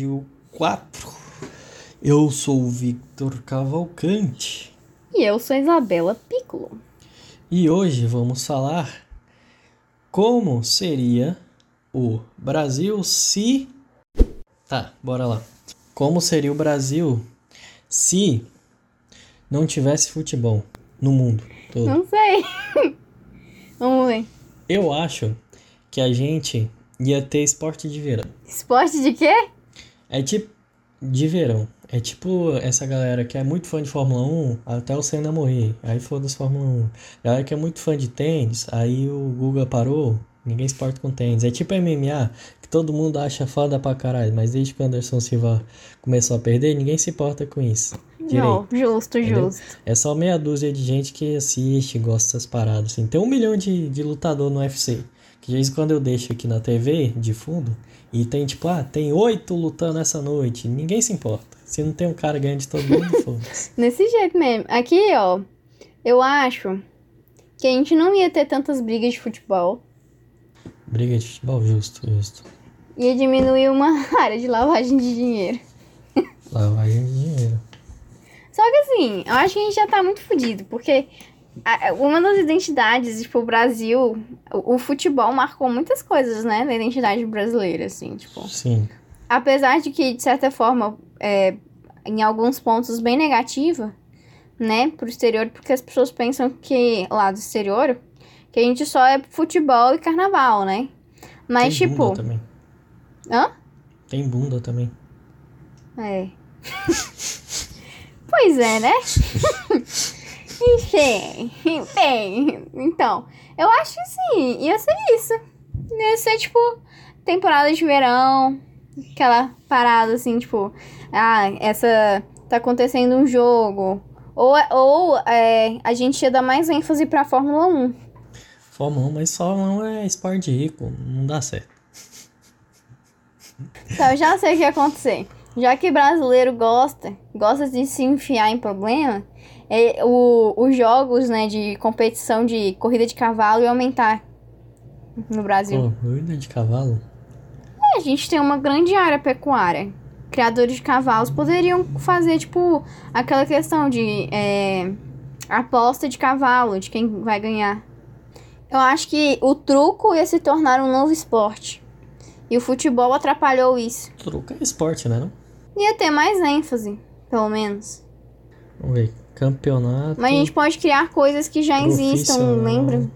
Brasil 4. Eu sou o Victor Cavalcante E eu sou a Isabela Piccolo. e hoje vamos falar como seria o Brasil se. Tá, bora lá. Como seria o Brasil se não tivesse futebol no mundo todo? Não sei. Vamos ver. Eu acho que a gente ia ter esporte de verão. Esporte de quê? É tipo de verão. É tipo essa galera que é muito fã de Fórmula 1 até o Senna morrer. Aí foda-se Fórmula 1. Galera que é muito fã de tênis, aí o Guga parou, ninguém se importa com tênis. É tipo MMA, que todo mundo acha foda pra caralho, mas desde que o Anderson Silva começou a perder, ninguém se importa com isso. Não, Direito. justo, Entendeu? justo. É só meia dúzia de gente que assiste, gosta dessas paradas. Assim. Tem um milhão de, de lutador no UFC. Que de vez em quando eu deixo aqui na TV, de fundo, e tem tipo, ah, tem oito lutando essa noite. Ninguém se importa. Se não tem um cara ganhando de todo mundo, foda-se. Desse jeito mesmo. Aqui, ó, eu acho que a gente não ia ter tantas brigas de futebol. Briga de futebol, justo, justo. Ia diminuir uma área de lavagem de dinheiro. Lavagem de dinheiro. Só que assim, eu acho que a gente já tá muito fudido, porque uma das identidades, tipo, o Brasil, o, o futebol marcou muitas coisas, né, da identidade brasileira, assim, tipo. Sim. Apesar de que, de certa forma, é, em alguns pontos bem negativa, né, pro exterior, porque as pessoas pensam que, lá do exterior, que a gente só é futebol e carnaval, né? Mas, tem tipo. bunda também. Hã? Tem bunda também. É. pois é, né? Enfim, enfim. Então, eu acho que sim, ia ser isso. Ia ser, tipo, temporada de verão, aquela parada assim, tipo, ah, essa. tá acontecendo um jogo. Ou, ou é, a gente ia dar mais ênfase pra Fórmula 1. Fórmula 1, mas Fórmula 1 é esporte rico, não dá certo. Então, eu já sei o que ia acontecer. Já que brasileiro gosta, gosta de se enfiar em problema, é, o, os jogos né, de competição de corrida de cavalo iam aumentar no Brasil. Corrida de cavalo? É, a gente tem uma grande área pecuária. Criadores de cavalos poderiam fazer, tipo, aquela questão de é, aposta de cavalo, de quem vai ganhar. Eu acho que o truco ia se tornar um novo esporte. E o futebol atrapalhou isso. Truco é esporte, né? Não? Ia ter mais ênfase, pelo menos. Vamos ver. Campeonato. Mas a gente pode criar coisas que já existam, lembra?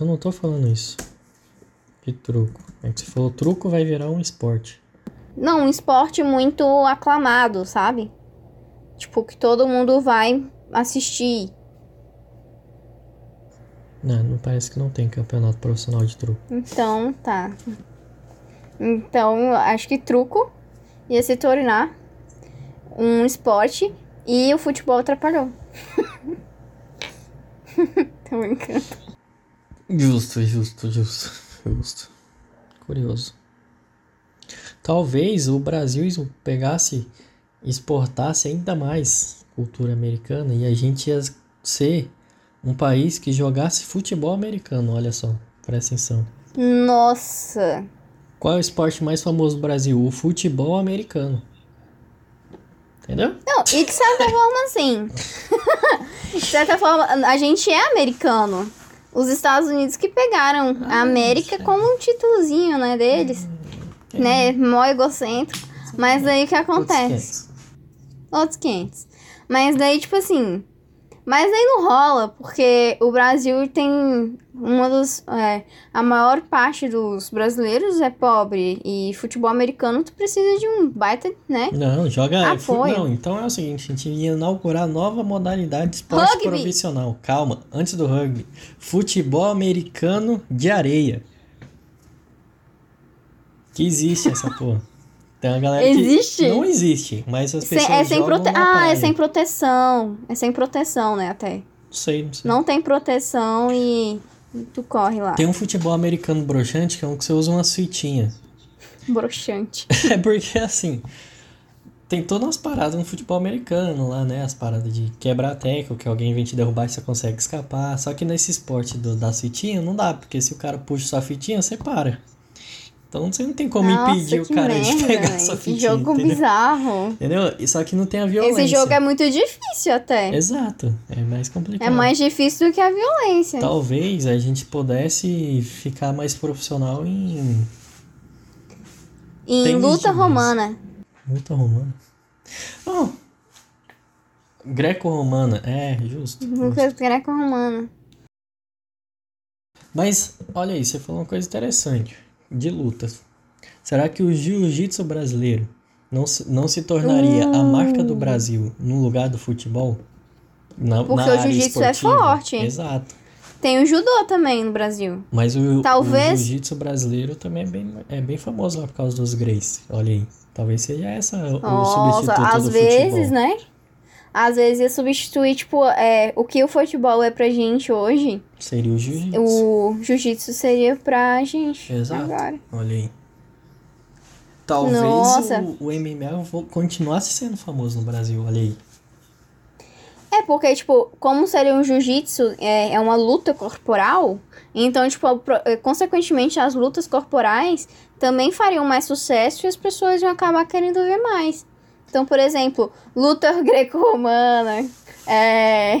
Eu não tô falando isso. De truco. É que você falou truco vai virar um esporte. Não, um esporte muito aclamado, sabe? Tipo, que todo mundo vai assistir. Não, não parece que não tem campeonato profissional de truco. Então, tá. Então, acho que truco ia se tornar um esporte e o futebol atrapalhou. Tô brincando. Justo, justo, justo, justo. Curioso. Talvez o Brasil pegasse, exportasse ainda mais cultura americana e a gente ia ser um país que jogasse futebol americano. Olha só, presta atenção. Nossa! Qual é o esporte mais famoso do Brasil? O futebol americano. Entendeu? Não, e de certa forma, assim. de certa forma, a gente é americano. Os Estados Unidos que pegaram a América como um títulozinho, né, deles. Né, mó egocêntrico. Mas daí o que acontece? Outros 500. Mas daí, tipo assim. Mas daí não rola, porque o Brasil tem uma dos. É, a maior parte dos brasileiros é pobre. E futebol americano tu precisa de um baita, né? Não, joga. Apoio. Não, então é o seguinte: a gente ia inaugurar nova modalidade de esporte Rugby. profissional. Calma, antes do rugby. Futebol americano de areia. Que existe essa porra. Tem uma galera Existe? que. Não existe, mas as Sem- pessoas. é sem prote... Ah, praia. é sem proteção. É sem proteção, né, até. Não sei, não sei. Não tem proteção e tu corre lá. Tem um futebol americano broxante que é um que você usa uma fitinha. Broxante. É porque assim. Tem todas as paradas no futebol americano lá, né? As paradas de quebrar teco, que alguém vem te derrubar e você consegue escapar. Só que nesse esporte do, da fitinha não dá, porque se o cara puxa sua fitinha, você para. Então você não tem como Nossa, impedir o que cara de merda, pegar velho. sua Que fitinha, jogo entendeu? bizarro. Entendeu? E Só que não tem a violência. Esse jogo é muito difícil até. Exato, é mais complicado. É mais difícil do que a violência. Talvez a gente pudesse ficar mais profissional em em de luta romana. luta romana. Oh, greco-romana, é, justo. Luta greco-romana. Mas, olha aí, você falou uma coisa interessante de lutas. Será que o jiu-jitsu brasileiro não se, não se tornaria a marca do Brasil no lugar do futebol? Na, Porque na o jiu-jitsu é forte. Exato. Tem o judô também no Brasil. Mas o, Talvez- o jiu-jitsu brasileiro também é bem, é bem famoso lá por causa dos Grace. Olha aí. Talvez seja essa o Nossa, substituto às do vezes, futebol. né? Às vezes ia substituir, tipo, é, o que o futebol é pra gente hoje, Seria o jiu-jitsu. o jiu-jitsu seria pra gente Exato. agora. Olha aí. Talvez Nossa. o, o MMA continuasse sendo famoso no Brasil. Olha aí. É, porque, tipo, como seria um jiu-jitsu, é, é uma luta corporal, então, tipo, é, consequentemente, as lutas corporais também fariam mais sucesso e as pessoas iam acabar querendo ver mais. Então, por exemplo, luta greco-romana, é,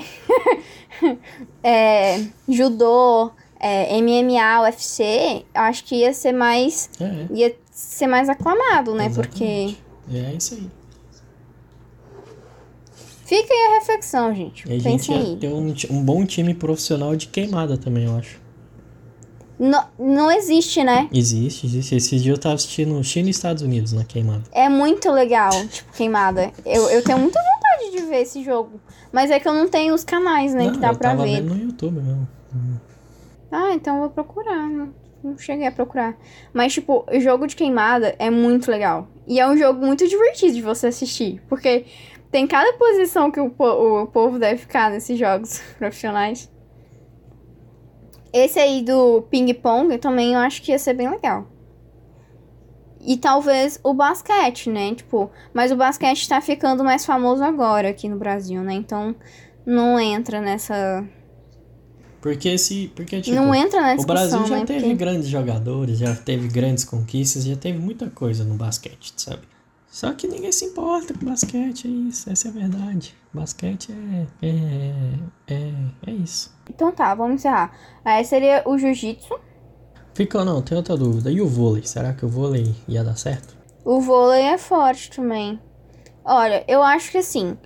é, judô, é, MMA, UFC, acho que ia ser mais, É, ia ser mais aclamado, né? Porque Exatamente. é isso aí. fica aí a reflexão, gente. E a gente ia aí. ter um, um bom time profissional de queimada também, eu acho. Não, não existe, né? Existe, existe. Esse dia eu tava assistindo China e Estados Unidos na queimada. É muito legal, tipo, queimada. Eu, eu tenho muita vontade de ver esse jogo. Mas é que eu não tenho os canais, né? Não, que dá eu pra tava ver. no YouTube mesmo. Ah, então eu vou procurar. Não, não cheguei a procurar. Mas, tipo, o jogo de queimada é muito legal. E é um jogo muito divertido de você assistir. Porque tem cada posição que o, po- o povo deve ficar nesses jogos profissionais. Esse aí do ping-pong também eu acho que ia ser bem legal. E talvez o basquete, né? Tipo, mas o basquete tá ficando mais famoso agora aqui no Brasil, né? Então não entra nessa. Porque esse. Porque, tipo, não entra na o Brasil já né? teve Porque- grandes jogadores, já teve grandes conquistas, já teve muita coisa no basquete, sabe? Só que ninguém se importa com basquete, é isso, essa é a verdade. Basquete é. É. É, é isso. Então tá, vamos encerrar. Aí seria o jiu-jitsu. Fica, não, tem outra dúvida. E o vôlei? Será que o vôlei ia dar certo? O vôlei é forte também. Olha, eu acho que assim.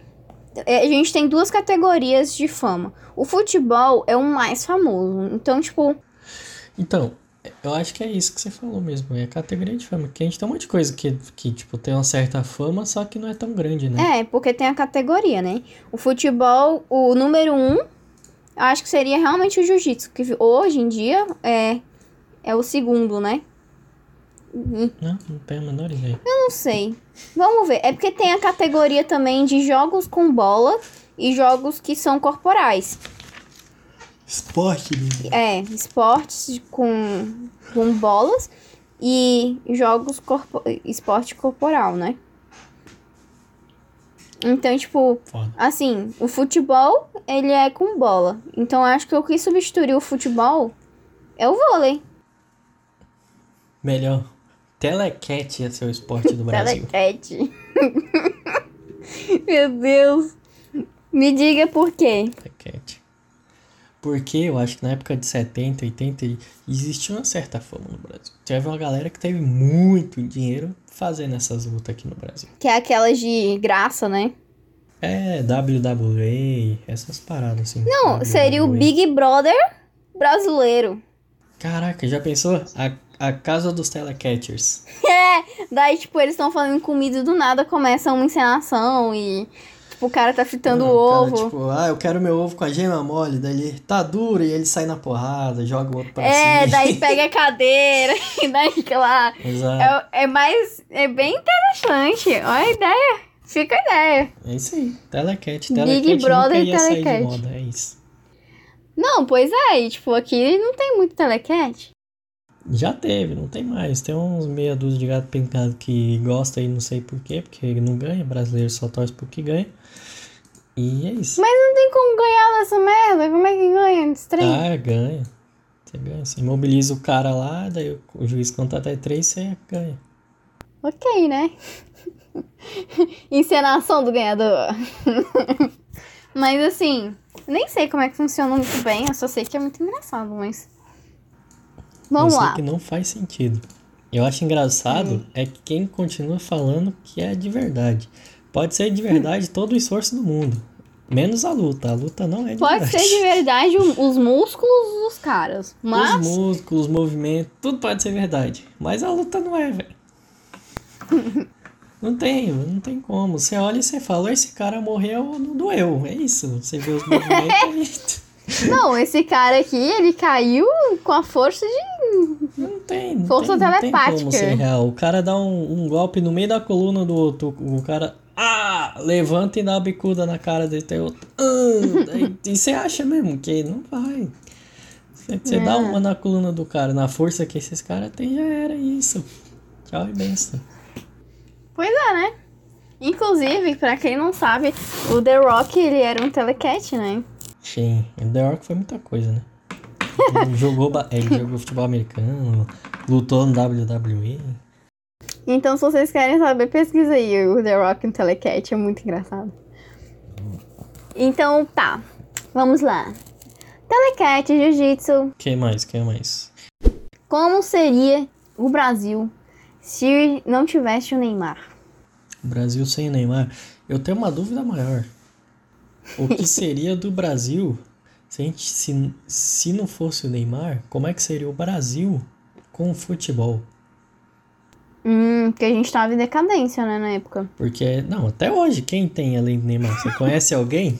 é, A gente tem duas categorias de fama. O futebol é o mais famoso. Então, tipo, Então, eu acho que é isso que você falou mesmo. É a categoria de fama. Porque a gente tem um monte de coisa que, que tipo, tem uma certa fama, só que não é tão grande, né? é, porque tem a categoria, né? O futebol, o número um, eu acho que seria realmente o jiu-jitsu. Que hoje em dia é, é o segundo, né? Não, não tenho a menor ideia. Não sei. Vamos ver. É porque tem a categoria também de jogos com bola e jogos que são corporais. Esporte, É, esportes com, com bolas e jogos corpo, esporte corporal, né? Então, tipo, Foda. assim, o futebol, ele é com bola. Então, acho que o que substituiu o futebol é o vôlei. Melhor. Telecat ia ser o esporte do Brasil. Telecat. Meu Deus. Me diga por quê. Telecat. Porque eu acho que na época de 70, 80, existia uma certa fama no Brasil. Teve uma galera que teve muito dinheiro fazendo essas lutas aqui no Brasil. Que é aquelas de graça, né? É, WWE, essas paradas assim. Não, seria o WWE. Big Brother brasileiro. Caraca, já pensou? A, a casa dos telecatchers. É, daí, tipo, eles estão falando comida do nada começa uma encenação e, tipo, o cara tá fritando o Não, cara, ovo. tipo, ah, eu quero meu ovo com a gema mole. Daí ele tá duro e ele sai na porrada, joga o outro pra é, cima. daí pega a cadeira e daí lá. Exato. É, é mais. É bem interessante. Olha a ideia. Fica a ideia. É isso aí. Telecat. Big Telecat Brother nunca ia sair de Telecat. moda, é isso. Não, pois é, e, tipo, aqui não tem muito telecat. Já teve, não tem mais. Tem uns meia dúzia de gato pintado que gosta e não sei porquê, porque não ganha. Brasileiro só torce porque ganha. E é isso. Mas não tem como ganhar dessa merda. Como é que ganha desse trem? Ah, ganha. Você ganha. Você imobiliza o cara lá, daí o juiz conta até três, você ganha. Ok, né? Encenação do ganhador. mas assim, nem sei como é que funciona muito bem, eu só sei que é muito engraçado, mas. Vamos eu lá. que não faz sentido. Eu acho engraçado é que quem continua falando que é de verdade. Pode ser de verdade todo o esforço do mundo. Menos a luta. A luta não é de Pode verdade. ser de verdade os músculos dos caras, mas. Os músculos, os movimentos, tudo pode ser verdade. Mas a luta não é, velho. Não tem, não tem como. Você olha e você fala, esse cara morreu, não doeu. É isso. Você vê os movimentos e Não, esse cara aqui, ele caiu com a força de. Não tem. Não Força tem, não telepática. Tem como ser real. O cara dá um, um golpe no meio da coluna do outro. O cara. Ah! Levanta e dá uma bicuda na cara dele. Tem outro. Ah, e você acha mesmo que não vai. Você, você dá É. uma na coluna do cara, na força que esses caras têm, já era isso. Tchau e benção. Pois é, né? Inclusive, pra quem não sabe, o The Rock, ele era um telecat, né? Sim, o The Rock foi muita coisa, né? Ele jogou, ba- ele jogou futebol americano, lutou no WWE. Então, se vocês querem saber, pesquisa aí o The Rock um telecat, é muito engraçado. Então, tá. Vamos lá. Telecat, jiu-jitsu, que mais? que mais? como seria o Brasil se não tivesse o Neymar? Brasil sem Neymar. Eu tenho uma dúvida maior. O que seria do Brasil se, gente, se, se não fosse o Neymar? Como é que seria o Brasil com o futebol? Hum, porque a gente tava em decadência, né, na época. Porque, não, até hoje, quem tem além do Neymar? Você conhece alguém?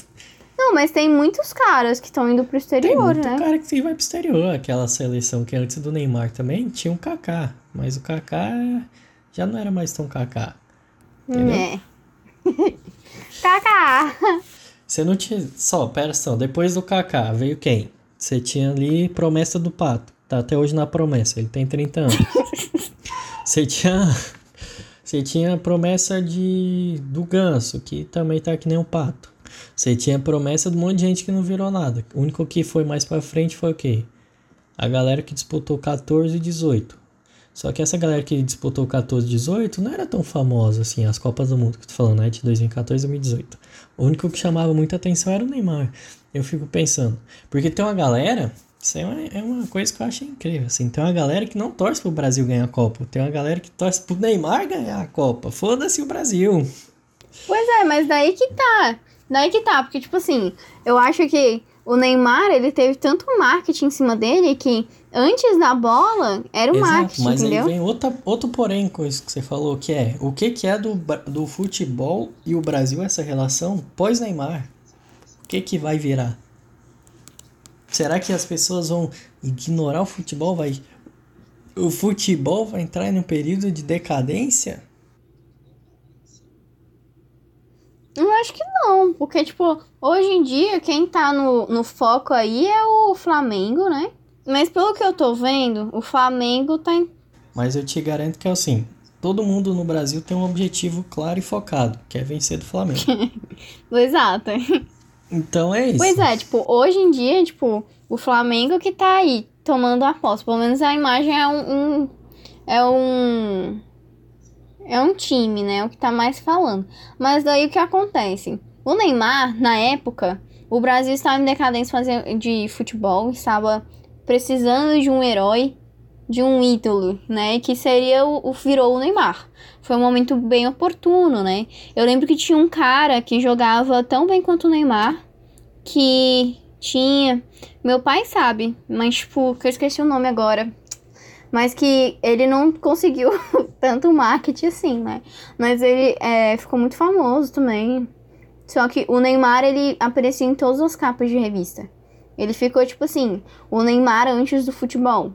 Não, mas tem muitos caras que estão indo pro Tem exterior, muito né? cara que vai pro exterior. Aquela seleção que antes do Neymar também tinha um Kaká. Mas o Kaká já não era mais tão Kaká. Entendeu? É. Kaká! Você não tinha. Só, pera só. Depois do Kaká veio quem? Você tinha ali promessa do Pato. Tá até hoje na promessa. Ele tem 30 anos. Você tinha. Você tinha a promessa de do Ganso, que também tá que nem um pato. Você tinha a promessa de um monte de gente que não virou nada. O único que foi mais pra frente foi o quê? A galera que disputou 14 e 18. Só que essa galera que disputou 14 e 18 não era tão famosa assim, as Copas do Mundo que eu tô falando, né? De 2014 e 2018. O único que chamava muita atenção era o Neymar. Eu fico pensando. Porque tem uma galera. Isso é uma, é uma coisa que eu acho incrível. Assim, tem uma galera que não torce pro Brasil ganhar a Copa. Tem uma galera que torce pro Neymar ganhar a Copa. Foda-se o Brasil. Pois é, mas daí que tá. Daí que tá, porque, tipo assim, eu acho que o Neymar, ele teve tanto marketing em cima dele que antes da bola era o Exato, marketing, mas entendeu? aí vem outra, outro porém com isso que você falou, que é o que, que é do, do futebol e o Brasil, essa relação pós-Neymar? O que, que vai virar? Será que as pessoas vão ignorar o futebol? Vai, o futebol vai entrar em um período de decadência? Eu acho que não, porque, tipo, hoje em dia quem tá no, no foco aí é o Flamengo, né? Mas pelo que eu tô vendo, o Flamengo tá em. Mas eu te garanto que é assim: todo mundo no Brasil tem um objetivo claro e focado, que é vencer do Flamengo. Exato. Então é isso. Pois é, tipo, hoje em dia, tipo, o Flamengo que tá aí tomando a posse. Pelo menos a imagem é um. um- é um. É um time, né? O que tá mais falando. Mas daí o que acontece? O Neymar, na época, o Brasil estava em decadência de futebol, estava precisando de um herói, de um ídolo, né? Que seria o, o virou o Neymar. Foi um momento bem oportuno, né? Eu lembro que tinha um cara que jogava tão bem quanto o Neymar, que tinha. Meu pai sabe, mas tipo, que eu esqueci o nome agora. Mas que ele não conseguiu tanto marketing assim, né? Mas ele é, ficou muito famoso também. Só que o Neymar, ele aparecia em todas as capas de revista. Ele ficou, tipo assim, o Neymar antes do futebol.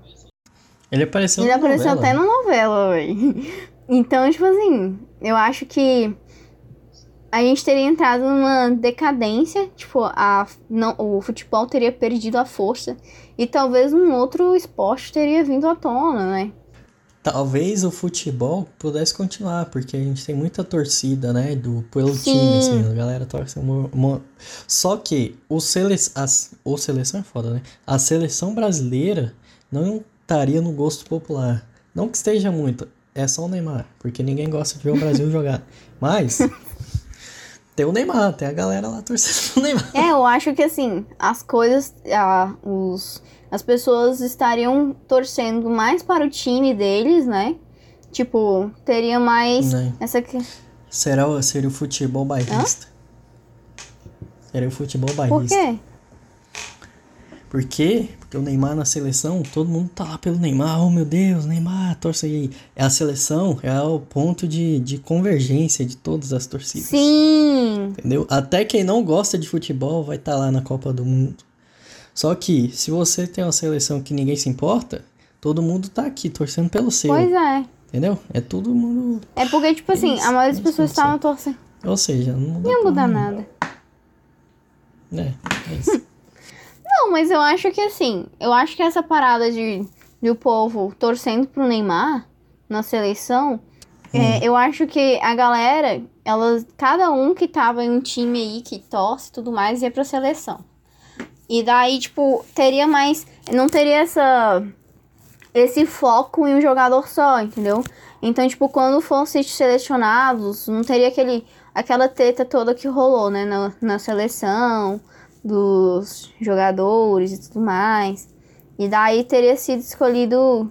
Ele apareceu Ele apareceu novela. até na novela, véi. Então, tipo assim, eu acho que a gente teria entrado numa decadência, tipo, a, não, o futebol teria perdido a força e talvez um outro esporte teria vindo à tona, né? Talvez o futebol pudesse continuar, porque a gente tem muita torcida, né, do pelo Sim. time, assim, a galera torce uma, uma- Só que o, sele... as... o seleção é foda, né? A seleção brasileira não estaria no gosto popular. Não que esteja muito, é só o Neymar, porque ninguém gosta de ver o Brasil jogar. Mas tem o Neymar, tem a galera lá torcendo pro Neymar. É, eu acho que assim, as coisas. ah, os, as pessoas estariam torcendo mais para o time deles, né? Tipo, teria mais Né? essa. que- Será, o- seria o futebol bairrista. Seria o futebol Por bairrista. quê? Por quê? Porque o Neymar na seleção, todo mundo tá lá pelo Neymar. Oh meu Deus, Neymar, torce aí. É a seleção, é o ponto de, de convergência de todas as torcidas. Sim! Entendeu? Até quem não gosta de futebol vai estar lá na Copa do Mundo. Só que, se você tem uma seleção que ninguém se importa, todo mundo tá aqui torcendo pelo seu. Pois é. Entendeu? É todo mundo. É porque, tipo assim, a maioria das pessoas estavam torcendo. Ou seja, não muda Não ia mudar nada. É, é isso. Não, mas eu acho que assim, eu acho que essa parada de, de o povo torcendo pro Neymar na seleção, é, eu acho que a galera, elas, cada um que tava em um time aí que torce e tudo mais, ia pra seleção. E daí, tipo, teria mais. Não teria essa. Esse foco em um jogador só, entendeu? Então, tipo, quando fossem selecionados, não teria aquele, aquela treta toda que rolou, né, na, na seleção dos jogadores e tudo mais. E daí teria sido escolhido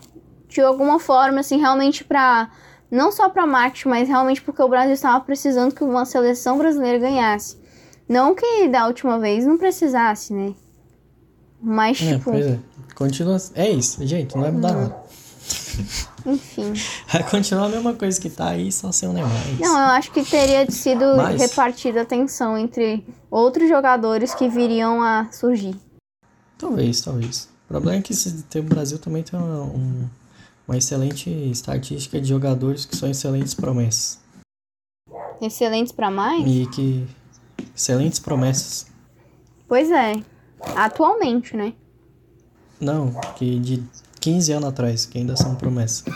de alguma forma, assim, realmente pra. Não só pra marketing, mas realmente porque o Brasil estava precisando que uma seleção brasileira ganhasse. Não que da última vez não precisasse, né? Mas, É, tipo, pois é. Continua. É isso, gente, não vai mudar nada. enfim. Vai continuar a mesma coisa que tá aí, só sem o Neymar. é. Não, eu acho que teria sido Mas- repartida a atenção entre outros jogadores que viriam a surgir. Talvez, talvez. O problema é que tem- o Brasil também tem uma, um- uma excelente estatística de jogadores que são excelentes promessas. Excelentes pra mais? E que. Excelentes promessas. Pois é. Atualmente, né? Não, que de 15 anos atrás, que ainda são promessas.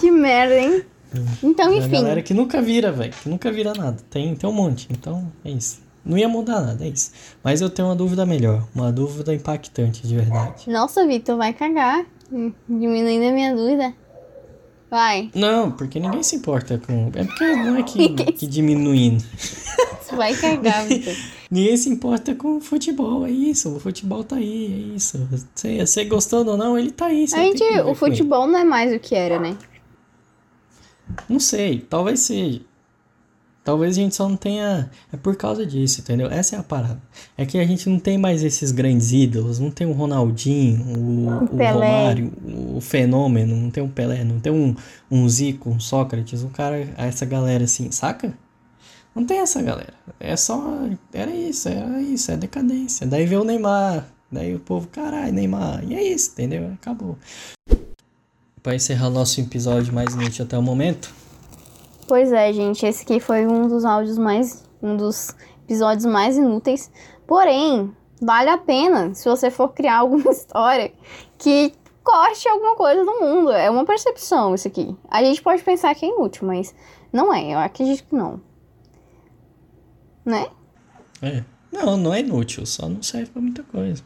Que merda, hein? Então, É a enfim. galera que nunca vira, velho. Que nunca vira nada. Tem, tem um monte. Então, é isso. Não ia mudar nada, é isso. Mas eu tenho uma dúvida melhor. Uma dúvida impactante, de verdade. Nossa, Vitor, vai cagar. Diminuindo a minha dúvida. Vai. Não, porque ninguém se importa com. É porque não é que, que diminuindo. Vai cagar, Vitor. Ninguém se importa com o futebol, é isso. O futebol tá aí, é isso. Você, você gostando ou não, ele tá aí. A gente, o futebol não é mais o que era, né? Não sei, talvez seja. Talvez a gente só não tenha. É por causa disso, entendeu? Essa é a parada. É que a gente não tem mais esses grandes ídolos. Não tem o Ronaldinho, o, o Pelé. Romário, o Fenômeno. Não tem um Pelé, não tem um, um Zico, um Sócrates. Um cara, essa galera assim, saca? Não tem essa galera. É só. Era isso, era isso, é decadência. Daí veio o Neymar. Daí o povo, caralho, Neymar. E é isso, entendeu? Acabou. Pra encerrar nosso episódio mais inútil até o momento. Pois é, gente. Esse aqui foi um dos áudios mais. Um dos episódios mais inúteis. Porém, vale a pena se você for criar alguma história que corte alguma coisa do mundo. É uma percepção isso aqui. A gente pode pensar que é inútil, mas não é. Eu acredito que não. Né? É. Não, não é inútil, só não serve pra muita coisa.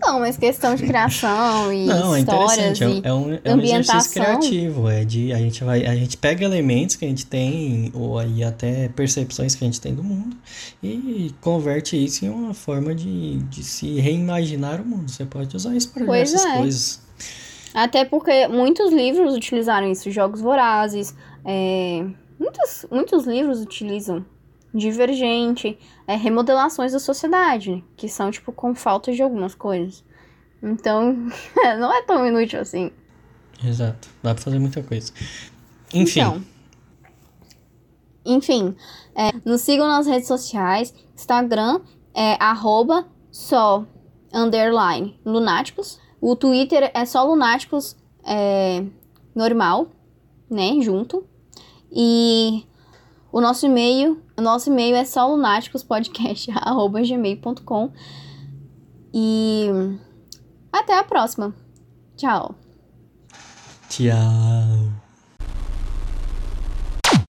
Não, mas questão de criação e Não, é histórias é, um- e é um, é um exercício criativo, é de a gente vai, a gente pega elementos que a gente tem ou aí até percepções que a gente tem do mundo e converte isso em uma forma de, de se reimaginar o mundo. Você pode usar isso para diversas é. coisas. Até porque muitos livros utilizaram isso, Jogos Vorazes, é, muitos, muitos livros utilizam Divergente, é, remodelações da sociedade, que são, tipo, com falta de algumas coisas. Então, não é tão inútil assim. Exato, dá pra fazer muita coisa. Enfim, Então, enfim, é, nos sigam nas redes sociais, Instagram é arroba só underline lunáticos. O Twitter é só lunáticos é, normal, né, junto. E o nosso e-mail, nosso e-mail é só lunáticospodcast@gmail.com. E até a próxima. Tchau. Tchau.